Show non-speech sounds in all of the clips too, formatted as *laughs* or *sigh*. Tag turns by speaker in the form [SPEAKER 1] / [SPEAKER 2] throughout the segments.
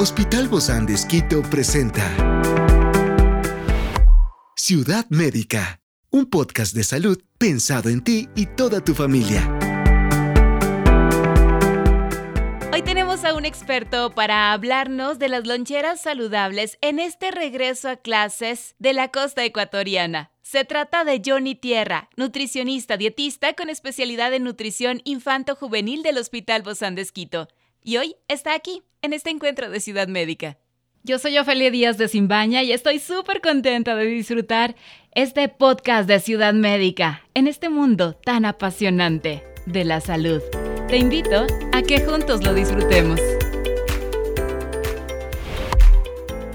[SPEAKER 1] Hospital Bozán de Esquito presenta Ciudad Médica, un podcast de salud pensado en ti y toda tu familia.
[SPEAKER 2] Hoy tenemos a un experto para hablarnos de las loncheras saludables en este regreso a clases de la costa ecuatoriana. Se trata de Johnny Tierra, nutricionista dietista con especialidad en nutrición infanto-juvenil del Hospital Bozán de Esquito. Y hoy está aquí, en este encuentro de Ciudad Médica. Yo soy Ofelia Díaz de Simbaña y estoy súper contenta de disfrutar este podcast de Ciudad Médica en este mundo tan apasionante de la salud. Te invito a que juntos lo disfrutemos.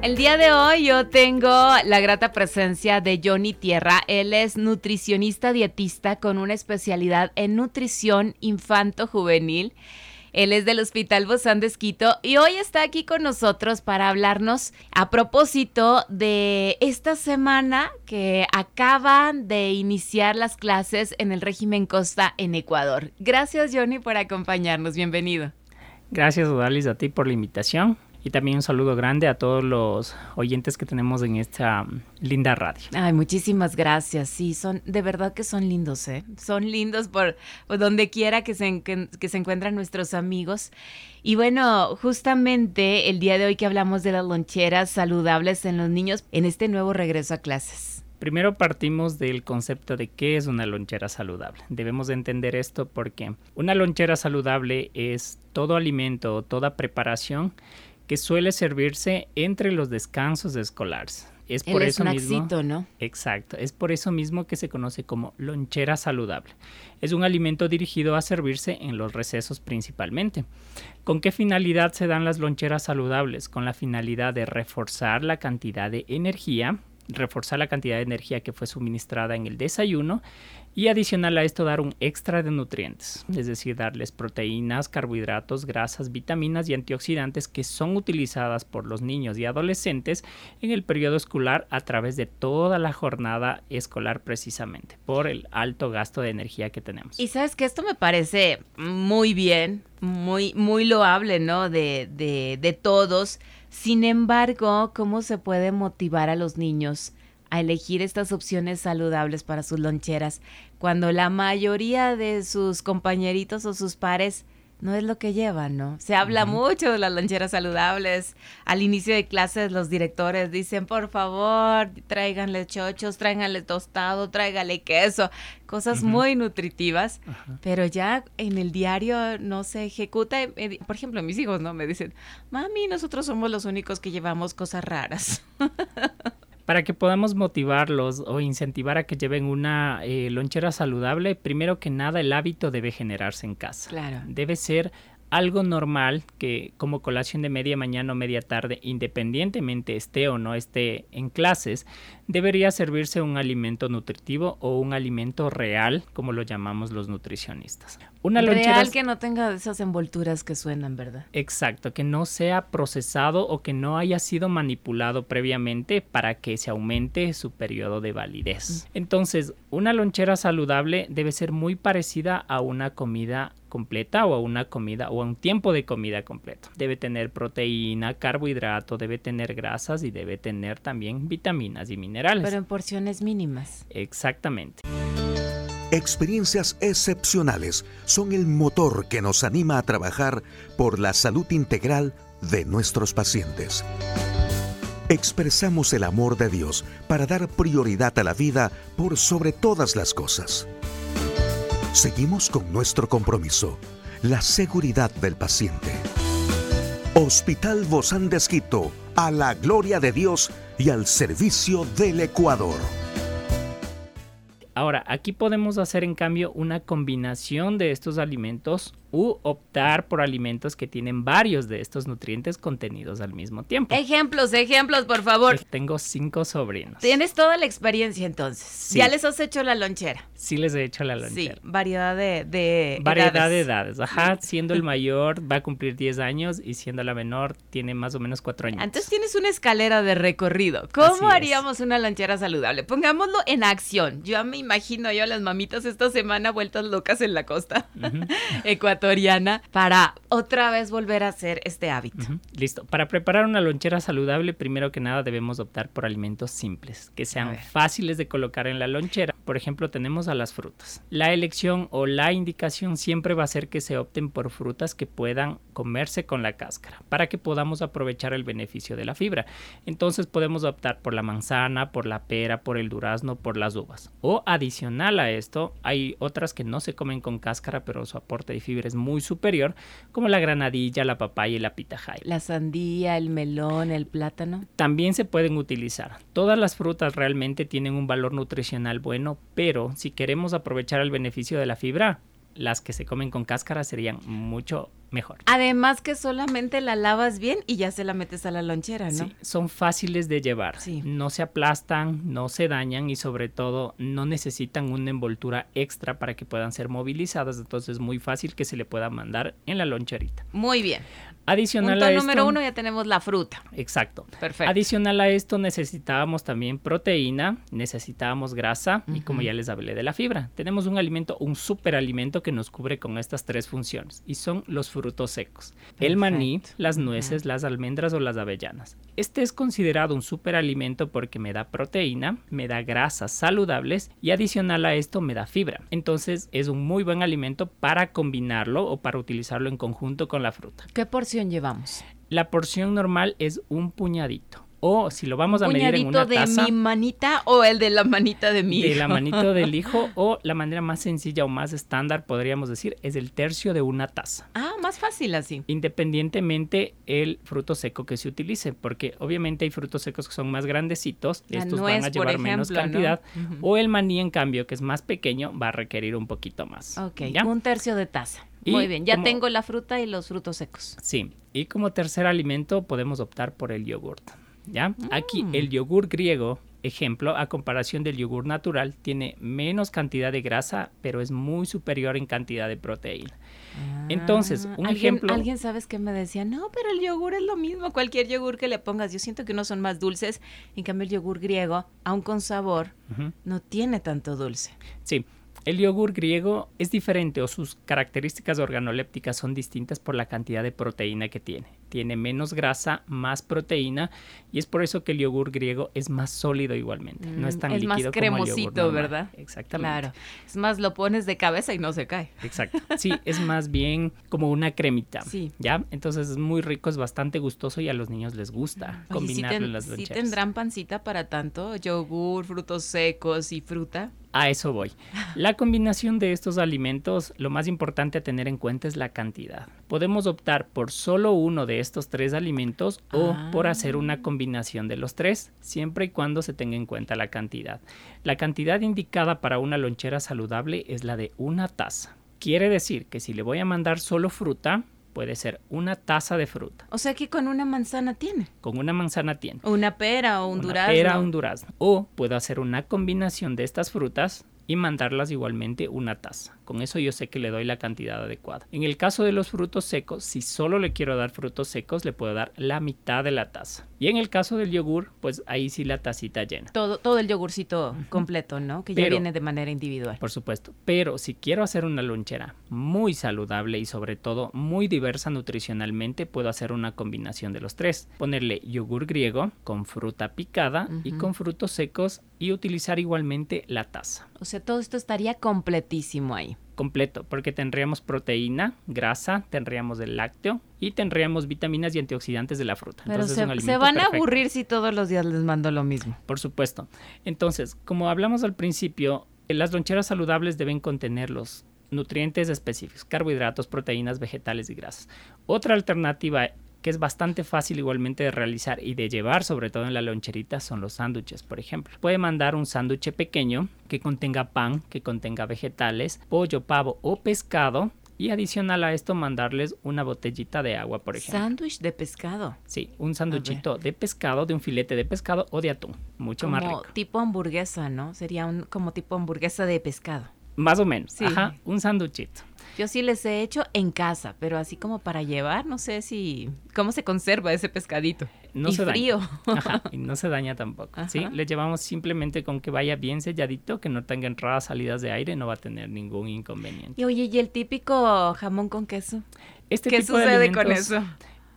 [SPEAKER 2] El día de hoy yo tengo la grata presencia de Johnny Tierra. Él es nutricionista dietista con una especialidad en nutrición infanto-juvenil. Él es del Hospital Bozán de Esquito y hoy está aquí con nosotros para hablarnos a propósito de esta semana que acaban de iniciar las clases en el régimen Costa en Ecuador. Gracias Johnny por acompañarnos, bienvenido.
[SPEAKER 3] Gracias Odalis a ti por la invitación. Y también un saludo grande a todos los oyentes que tenemos en esta mm, linda radio.
[SPEAKER 2] Ay, muchísimas gracias. Sí, son, de verdad que son lindos, ¿eh? Son lindos por, donde quiera que se, que, se encuentran nuestros amigos. Y bueno, justamente el día de hoy que hablamos de las loncheras saludables en los niños en este nuevo regreso a clases.
[SPEAKER 3] Primero partimos del concepto de qué es una lonchera saludable. Debemos entender esto porque una lonchera saludable es todo alimento, toda preparación que suele servirse entre los descansos escolares.
[SPEAKER 2] Es por eso mismo. ¿no?
[SPEAKER 3] Exacto, es por eso mismo que se conoce como lonchera saludable. Es un alimento dirigido a servirse en los recesos principalmente. ¿Con qué finalidad se dan las loncheras saludables? Con la finalidad de reforzar la cantidad de energía, reforzar la cantidad de energía que fue suministrada en el desayuno y adicional a esto dar un extra de nutrientes, es decir, darles proteínas, carbohidratos, grasas, vitaminas y antioxidantes que son utilizadas por los niños y adolescentes en el periodo escolar a través de toda la jornada escolar precisamente, por el alto gasto de energía que tenemos.
[SPEAKER 2] Y sabes que esto me parece muy bien, muy, muy loable, ¿no? De, de, de todos. Sin embargo, ¿cómo se puede motivar a los niños? A elegir estas opciones saludables para sus loncheras, cuando la mayoría de sus compañeritos o sus pares no es lo que llevan, ¿no? Se habla mucho de las loncheras saludables. Al inicio de clases los directores dicen, por favor, tráiganle chochos, tráiganle tostado, tráiganle queso, cosas muy nutritivas, pero ya en el diario no se ejecuta. Eh, por ejemplo, mis hijos, ¿no? Me dicen, mami, nosotros somos los únicos que llevamos cosas raras. *laughs*
[SPEAKER 3] Para que podamos motivarlos o incentivar a que lleven una eh, lonchera saludable, primero que nada el hábito debe generarse en casa.
[SPEAKER 2] Claro.
[SPEAKER 3] Debe ser algo normal que como colación de media mañana o media tarde, independientemente esté o no esté en clases, debería servirse un alimento nutritivo o un alimento real, como lo llamamos los nutricionistas.
[SPEAKER 2] Una real que no tenga esas envolturas que suenan, ¿verdad?
[SPEAKER 3] Exacto, que no sea procesado o que no haya sido manipulado previamente para que se aumente su periodo de validez. Entonces, una lonchera saludable debe ser muy parecida a una comida completa o a una comida o a un tiempo de comida completo. Debe tener proteína, carbohidrato, debe tener grasas y debe tener también vitaminas y minerales.
[SPEAKER 2] Pero en porciones mínimas.
[SPEAKER 3] Exactamente.
[SPEAKER 1] Experiencias excepcionales son el motor que nos anima a trabajar por la salud integral de nuestros pacientes. Expresamos el amor de Dios para dar prioridad a la vida por sobre todas las cosas. Seguimos con nuestro compromiso, la seguridad del paciente. Hospital Bozán de a la gloria de Dios y al servicio del Ecuador.
[SPEAKER 3] Ahora, aquí podemos hacer en cambio una combinación de estos alimentos u optar por alimentos que tienen varios de estos nutrientes contenidos al mismo tiempo.
[SPEAKER 2] Ejemplos, ejemplos, por favor.
[SPEAKER 3] Tengo cinco sobrinos.
[SPEAKER 2] Tienes toda la experiencia entonces. ¿Ya les has hecho la lonchera?
[SPEAKER 3] Sí, les he hecho la lonchera. Sí,
[SPEAKER 2] variedad de,
[SPEAKER 3] Variedad de edades. Ajá, *laughs* siendo el mayor va a cumplir 10 años y siendo la menor tiene más o menos 4 años.
[SPEAKER 2] Entonces tienes una escalera de recorrido. ¿Cómo haríamos una lonchera saludable? Pongámoslo en acción. Yo me imagino yo a las mamitas esta semana vueltas locas en la costa *laughs* ecuatoriana para otra vez volver a hacer este hábito.
[SPEAKER 3] Listo. Para preparar una lonchera saludable, primero que nada debemos optar por alimentos simples, que sean fáciles de colocar en la lonchera. Por ejemplo, tenemos a las frutas. La elección o la indicación siempre va a ser que se opten por frutas que puedan comerse con la cáscara, para que podamos aprovechar el beneficio de la fibra. Entonces podemos optar por la manzana, por la pera, por el durazno, por las uvas. O adicional a esto, hay otras que no se comen con cáscara, pero su aporte de fibra es muy superior, como la granadilla, la papaya y la pitahaya.
[SPEAKER 2] La sandía, el melón, el plátano.
[SPEAKER 3] También se pueden utilizar. Todas las frutas realmente tienen un valor nutricional bueno, pero si queremos aprovechar el beneficio de la fibra, las que se comen con cáscara serían mucho mejor.
[SPEAKER 2] Además que solamente la lavas bien y ya se la metes a la lonchera, ¿no?
[SPEAKER 3] Sí, son fáciles de llevar. No se aplastan, no se dañan y sobre todo no necesitan una envoltura extra para que puedan ser movilizadas. Entonces es muy fácil que se le pueda mandar en la loncherita.
[SPEAKER 2] Muy bien.
[SPEAKER 3] Adicional
[SPEAKER 2] Punto
[SPEAKER 3] a
[SPEAKER 2] esto, número uno ya tenemos la fruta.
[SPEAKER 3] Exacto.
[SPEAKER 2] Perfecto.
[SPEAKER 3] Adicional a esto necesitábamos también proteína, necesitábamos grasa y como ya les hablé de la fibra. Tenemos un alimento, un superalimento que nos cubre con estas tres funciones y son los frutos secos. El maní, las nueces, las almendras o las avellanas. Este es considerado un superalimento porque me da proteína, me da grasas saludables y adicional a esto me da fibra. Entonces es un muy buen alimento para combinarlo o para utilizarlo en conjunto con la fruta.
[SPEAKER 2] ¿Qué porción llevamos?
[SPEAKER 3] La porción normal es un puñadito. O si lo vamos a medir en una
[SPEAKER 2] de mi manita o el de la manita de mi
[SPEAKER 3] hijo. De la manita del *laughs* hijo o la manera más sencilla o más estándar podríamos decir es el tercio de una taza.
[SPEAKER 2] Ah, más fácil así.
[SPEAKER 3] Independientemente el fruto seco que se utilice, porque obviamente hay frutos secos que son más grandecitos, estos van a llevar menos cantidad, o el maní en cambio que es más pequeño va a requerir un poquito más.
[SPEAKER 2] Ok, un tercio de taza. Muy bien, ya tengo la fruta y los frutos secos.
[SPEAKER 3] Sí, y como tercer alimento podemos optar por el yogurt. ¿Ya? Aquí mm. el yogur griego, ejemplo, a comparación del yogur natural, tiene menos cantidad de grasa, pero es muy superior en cantidad de proteína. Entonces, un
[SPEAKER 2] ¿alguien,
[SPEAKER 3] ejemplo.
[SPEAKER 2] Alguien sabes que me decía, no, pero el yogur es lo mismo, cualquier yogur que le pongas. Yo siento que no son más dulces. En cambio, el yogur griego, aun con sabor, no tiene tanto dulce.
[SPEAKER 3] Sí. El yogur griego es diferente o sus características organolépticas son distintas por la cantidad de proteína que tiene tiene menos grasa, más proteína y es por eso que el yogur griego es más sólido igualmente. no es mm, tan
[SPEAKER 2] es
[SPEAKER 3] más
[SPEAKER 2] cremosito, ¿verdad?
[SPEAKER 3] Exactamente.
[SPEAKER 2] Claro. Es más, lo pones de cabeza y no se cae.
[SPEAKER 3] Exacto. *laughs* Sí, es más bien como una cremita. Sí. ¿Ya? Entonces es muy rico, es bastante gustoso y a los niños les gusta combinarlo en las loncheras.
[SPEAKER 2] ¿Sí tendrán pancita para tanto? Yogur, frutos secos y fruta.
[SPEAKER 3] A eso voy. La combinación de estos alimentos, lo más importante a tener en cuenta es la cantidad. Podemos optar por solo uno de estos tres alimentos o por hacer una ah. combinación de los tres, siempre y cuando se tenga en cuenta la cantidad. La cantidad indicada para una lonchera saludable es la de una taza. Quiere decir que si le voy a mandar solo fruta, puede ser una taza de fruta.
[SPEAKER 2] O sea que con una manzana tiene.
[SPEAKER 3] Con una manzana tiene.
[SPEAKER 2] Una pera o un una durazno.
[SPEAKER 3] Pera o un durazno. O puedo hacer una combinación de estas frutas y mandarlas igualmente una taza. Con eso yo sé que le doy la cantidad adecuada. En el caso de los frutos secos, si solo le quiero dar frutos secos, le puedo dar la mitad de la taza. Y en el caso del yogur, pues ahí sí la tacita llena.
[SPEAKER 2] Todo, todo el yogurcito completo, ¿no? Que ya viene de manera individual.
[SPEAKER 3] Por supuesto. Pero si quiero hacer una lonchera muy saludable y sobre todo muy diversa nutricionalmente, puedo hacer una combinación de los tres. Ponerle yogur griego con fruta picada y con frutos secos y utilizar igualmente la taza.
[SPEAKER 2] O sea, todo esto estaría completísimo ahí.
[SPEAKER 3] Completo, porque tendríamos proteína, grasa, tendríamos el lácteo y tendríamos vitaminas y antioxidantes de la fruta.
[SPEAKER 2] Pero se, se, van a aburrir si todos los días les mando lo mismo.
[SPEAKER 3] Por supuesto. Entonces, como hablamos al principio, las loncheras saludables deben contener los nutrientes específicos, carbohidratos, proteínas, vegetales y grasas. Otra alternativa que es bastante fácil igualmente de realizar y de llevar, sobre todo en la loncherita, son los sándwiches, por ejemplo. Puede mandar un sándwich pequeño que contenga pan, que contenga vegetales, pollo, pavo o pescado. Y adicional a esto, mandarles una botellita de agua, por ejemplo.
[SPEAKER 2] Sándwich de pescado.
[SPEAKER 3] Sí, un sándwichito de pescado, de un filete de pescado o de atún. Mucho más rico.
[SPEAKER 2] Tipo hamburguesa, ¿no? Sería un, como tipo hamburguesa de pescado.
[SPEAKER 3] Más o menos.
[SPEAKER 2] Sí.
[SPEAKER 3] Ajá, un sanduchito.
[SPEAKER 2] Yo sí les he hecho en casa, pero así como para llevar, no sé si cómo se conserva ese pescadito.
[SPEAKER 3] No
[SPEAKER 2] y
[SPEAKER 3] se
[SPEAKER 2] frío.
[SPEAKER 3] daña. Ajá, *laughs* y no se daña tampoco. ¿sí?
[SPEAKER 2] Ajá.
[SPEAKER 3] Le llevamos simplemente con que vaya bien selladito, que no tenga entradas, salidas de aire, no va a tener ningún inconveniente.
[SPEAKER 2] Y oye, ¿y el típico jamón con queso?
[SPEAKER 3] Este
[SPEAKER 2] ¿Qué
[SPEAKER 3] tipo de
[SPEAKER 2] sucede con
[SPEAKER 3] alimentos-
[SPEAKER 2] eso?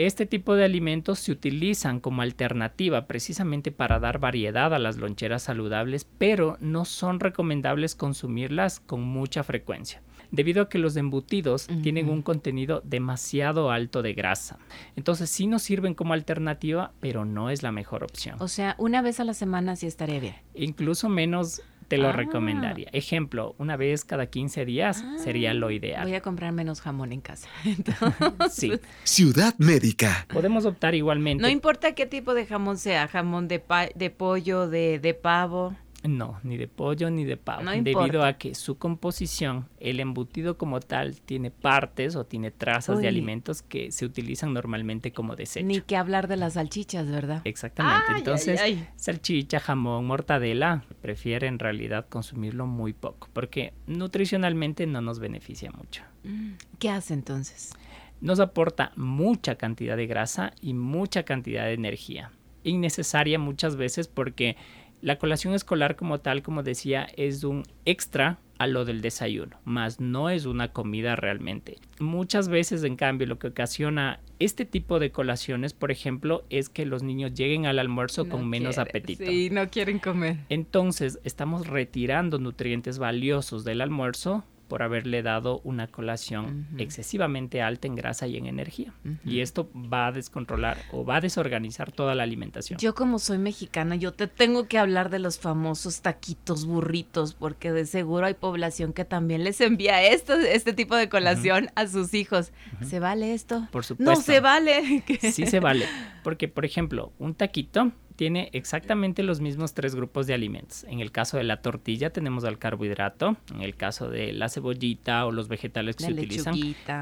[SPEAKER 3] Este tipo de alimentos se utilizan como alternativa precisamente para dar variedad a las loncheras saludables, pero no son recomendables consumirlas con mucha frecuencia, debido a que los embutidos tienen un contenido demasiado alto de grasa. Entonces sí nos sirven como alternativa, pero no es la mejor opción.
[SPEAKER 2] O sea, una vez a la semana sí estaría bien.
[SPEAKER 3] Incluso menos te lo
[SPEAKER 2] Ah.
[SPEAKER 3] recomendaría. Ejemplo, una vez cada 15 días sería lo ideal.
[SPEAKER 2] Voy a comprar menos jamón en casa. *laughs*
[SPEAKER 3] Sí.
[SPEAKER 1] Ciudad Médica.
[SPEAKER 3] Podemos optar igualmente
[SPEAKER 2] No importa qué tipo de jamón sea, jamón de, pa- de pollo, de, de pavo.
[SPEAKER 3] No, ni de pollo ni de pavo.
[SPEAKER 2] No
[SPEAKER 3] debido
[SPEAKER 2] importa.
[SPEAKER 3] a que su composición, el embutido como tal, tiene partes o tiene trazas
[SPEAKER 2] Uy.
[SPEAKER 3] de alimentos que se utilizan normalmente como desecho.
[SPEAKER 2] Ni que hablar de las salchichas, ¿verdad?
[SPEAKER 3] Exactamente.
[SPEAKER 2] Ay,
[SPEAKER 3] Entonces,
[SPEAKER 2] ay.
[SPEAKER 3] salchicha, jamón, mortadela, prefiere en realidad consumirlo muy poco, porque nutricionalmente no nos beneficia mucho.
[SPEAKER 2] Mm, ¿Qué hace entonces?
[SPEAKER 3] Nos aporta mucha cantidad de grasa y mucha cantidad de energía. Innecesaria muchas veces porque la colación escolar como tal, como decía, es un extra a lo del desayuno, más no es una comida realmente. Muchas veces, en cambio, lo que ocasiona este tipo de colaciones, por ejemplo, es que los niños lleguen al almuerzo con
[SPEAKER 2] No
[SPEAKER 3] menos
[SPEAKER 2] quieren,
[SPEAKER 3] apetito.
[SPEAKER 2] Sí, no quieren comer.
[SPEAKER 3] Entonces, estamos retirando nutrientes valiosos del almuerzo por haberle dado una colación excesivamente alta en grasa y en energía. Y esto va a descontrolar o va a desorganizar toda la alimentación.
[SPEAKER 2] Yo como soy mexicana, yo te tengo que hablar de los famosos taquitos burritos, porque de seguro hay población que también les envía esto, este tipo de colación a sus hijos. ¿Se vale esto?
[SPEAKER 3] Por supuesto.
[SPEAKER 2] No se vale. *laughs*
[SPEAKER 3] Sí se vale. Porque, por ejemplo, un taquito tiene exactamente los mismos tres grupos de alimentos. En el caso de la tortilla tenemos al carbohidrato, en el caso de la cebollita o los vegetales que
[SPEAKER 2] La
[SPEAKER 3] se utilizan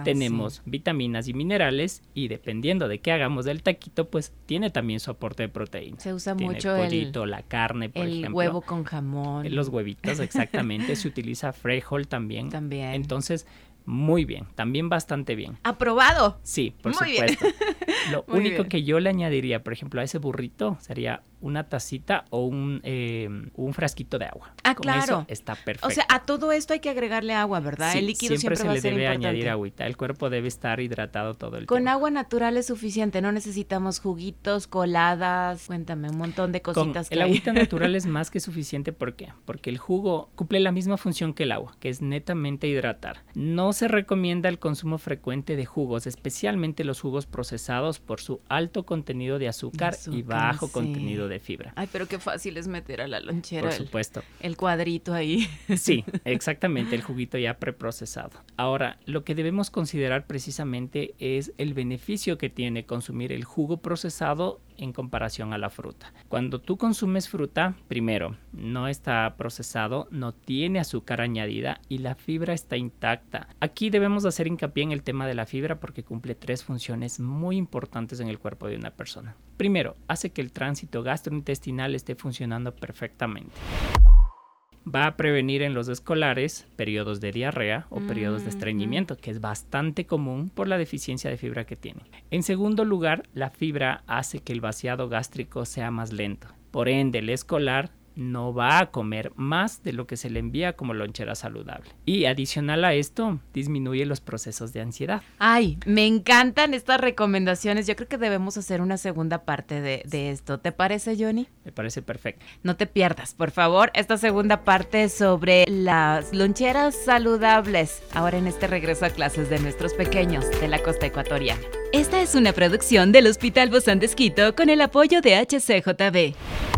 [SPEAKER 3] tenemos vitaminas y minerales y dependiendo de qué hagamos del taquito, pues tiene también su aporte de proteínas.
[SPEAKER 2] Se usa
[SPEAKER 3] Tiene
[SPEAKER 2] mucho el-
[SPEAKER 3] pollito, la carne, por
[SPEAKER 2] el
[SPEAKER 3] ejemplo.
[SPEAKER 2] huevo con jamón.
[SPEAKER 3] Los huevitos, exactamente. se utiliza frijol también.
[SPEAKER 2] También.
[SPEAKER 3] Entonces, muy bien, también bastante bien.
[SPEAKER 2] Aprobado.
[SPEAKER 3] Sí, por
[SPEAKER 2] Muy bien.
[SPEAKER 3] supuesto. *laughs* Lo
[SPEAKER 2] Muy
[SPEAKER 3] único
[SPEAKER 2] bien.
[SPEAKER 3] que yo le añadiría, por ejemplo, a ese burrito sería una tacita o un, eh, un frasquito de agua.
[SPEAKER 2] Ah,
[SPEAKER 3] Con eso
[SPEAKER 2] claro.
[SPEAKER 3] está perfecto.
[SPEAKER 2] O sea, a todo esto hay que agregarle agua, ¿verdad?
[SPEAKER 3] Sí,
[SPEAKER 2] el líquido siempre,
[SPEAKER 3] se
[SPEAKER 2] va
[SPEAKER 3] le
[SPEAKER 2] a ser
[SPEAKER 3] debe
[SPEAKER 2] importante.
[SPEAKER 3] añadir agüita. El cuerpo debe estar hidratado todo el
[SPEAKER 2] Con
[SPEAKER 3] tiempo.
[SPEAKER 2] agua natural es suficiente, no necesitamos juguitos, coladas, cuéntame, un montón de
[SPEAKER 3] Con
[SPEAKER 2] cositas que
[SPEAKER 3] el
[SPEAKER 2] hay.
[SPEAKER 3] agüita natural es *laughs* más que suficiente. ¿Por qué? Porque el jugo cumple la misma función que el agua, que es netamente hidratar. No se recomienda el consumo frecuente de jugos, especialmente los jugos procesados por su alto contenido de azúcar, y
[SPEAKER 2] azúcar,
[SPEAKER 3] bajo
[SPEAKER 2] sí.
[SPEAKER 3] contenido de fibra.
[SPEAKER 2] Ay, pero qué fácil es meter a la lonchera
[SPEAKER 3] Por
[SPEAKER 2] el,
[SPEAKER 3] supuesto.
[SPEAKER 2] el cuadrito ahí. *laughs*
[SPEAKER 3] Sí, exactamente, el juguito ya preprocesado. Ahora, lo que debemos considerar precisamente es el beneficio que tiene consumir el jugo procesado en comparación a la fruta. Cuando tú consumes fruta, primero, no está procesado, no tiene azúcar añadida y la fibra está intacta. Aquí debemos hacer hincapié en el tema de la fibra porque cumple tres funciones muy importantes en el cuerpo de una persona. Primero, hace que el tránsito gastrointestinal esté funcionando perfectamente va a prevenir en los escolares periodos de diarrea o periodos de
[SPEAKER 2] Mm,
[SPEAKER 3] estreñimiento, que es bastante común por la deficiencia de fibra que tienen. En segundo lugar, la fibra hace que el vaciado gástrico sea más lento. Por ende, el escolar no va a comer más de lo que se le envía como lonchera saludable. Y adicional a esto, disminuye los procesos de ansiedad.
[SPEAKER 2] Ay, me encantan estas recomendaciones. Yo creo que debemos hacer una segunda parte de, de esto. ¿Te parece, Johnny?
[SPEAKER 3] Me parece perfecto.
[SPEAKER 2] No te pierdas, por favor, esta segunda parte sobre las loncheras saludables. Ahora en este regreso a clases de nuestros pequeños de la costa ecuatoriana. Esta es una producción del Hospital Bozán de Esquito con el apoyo de HCJB.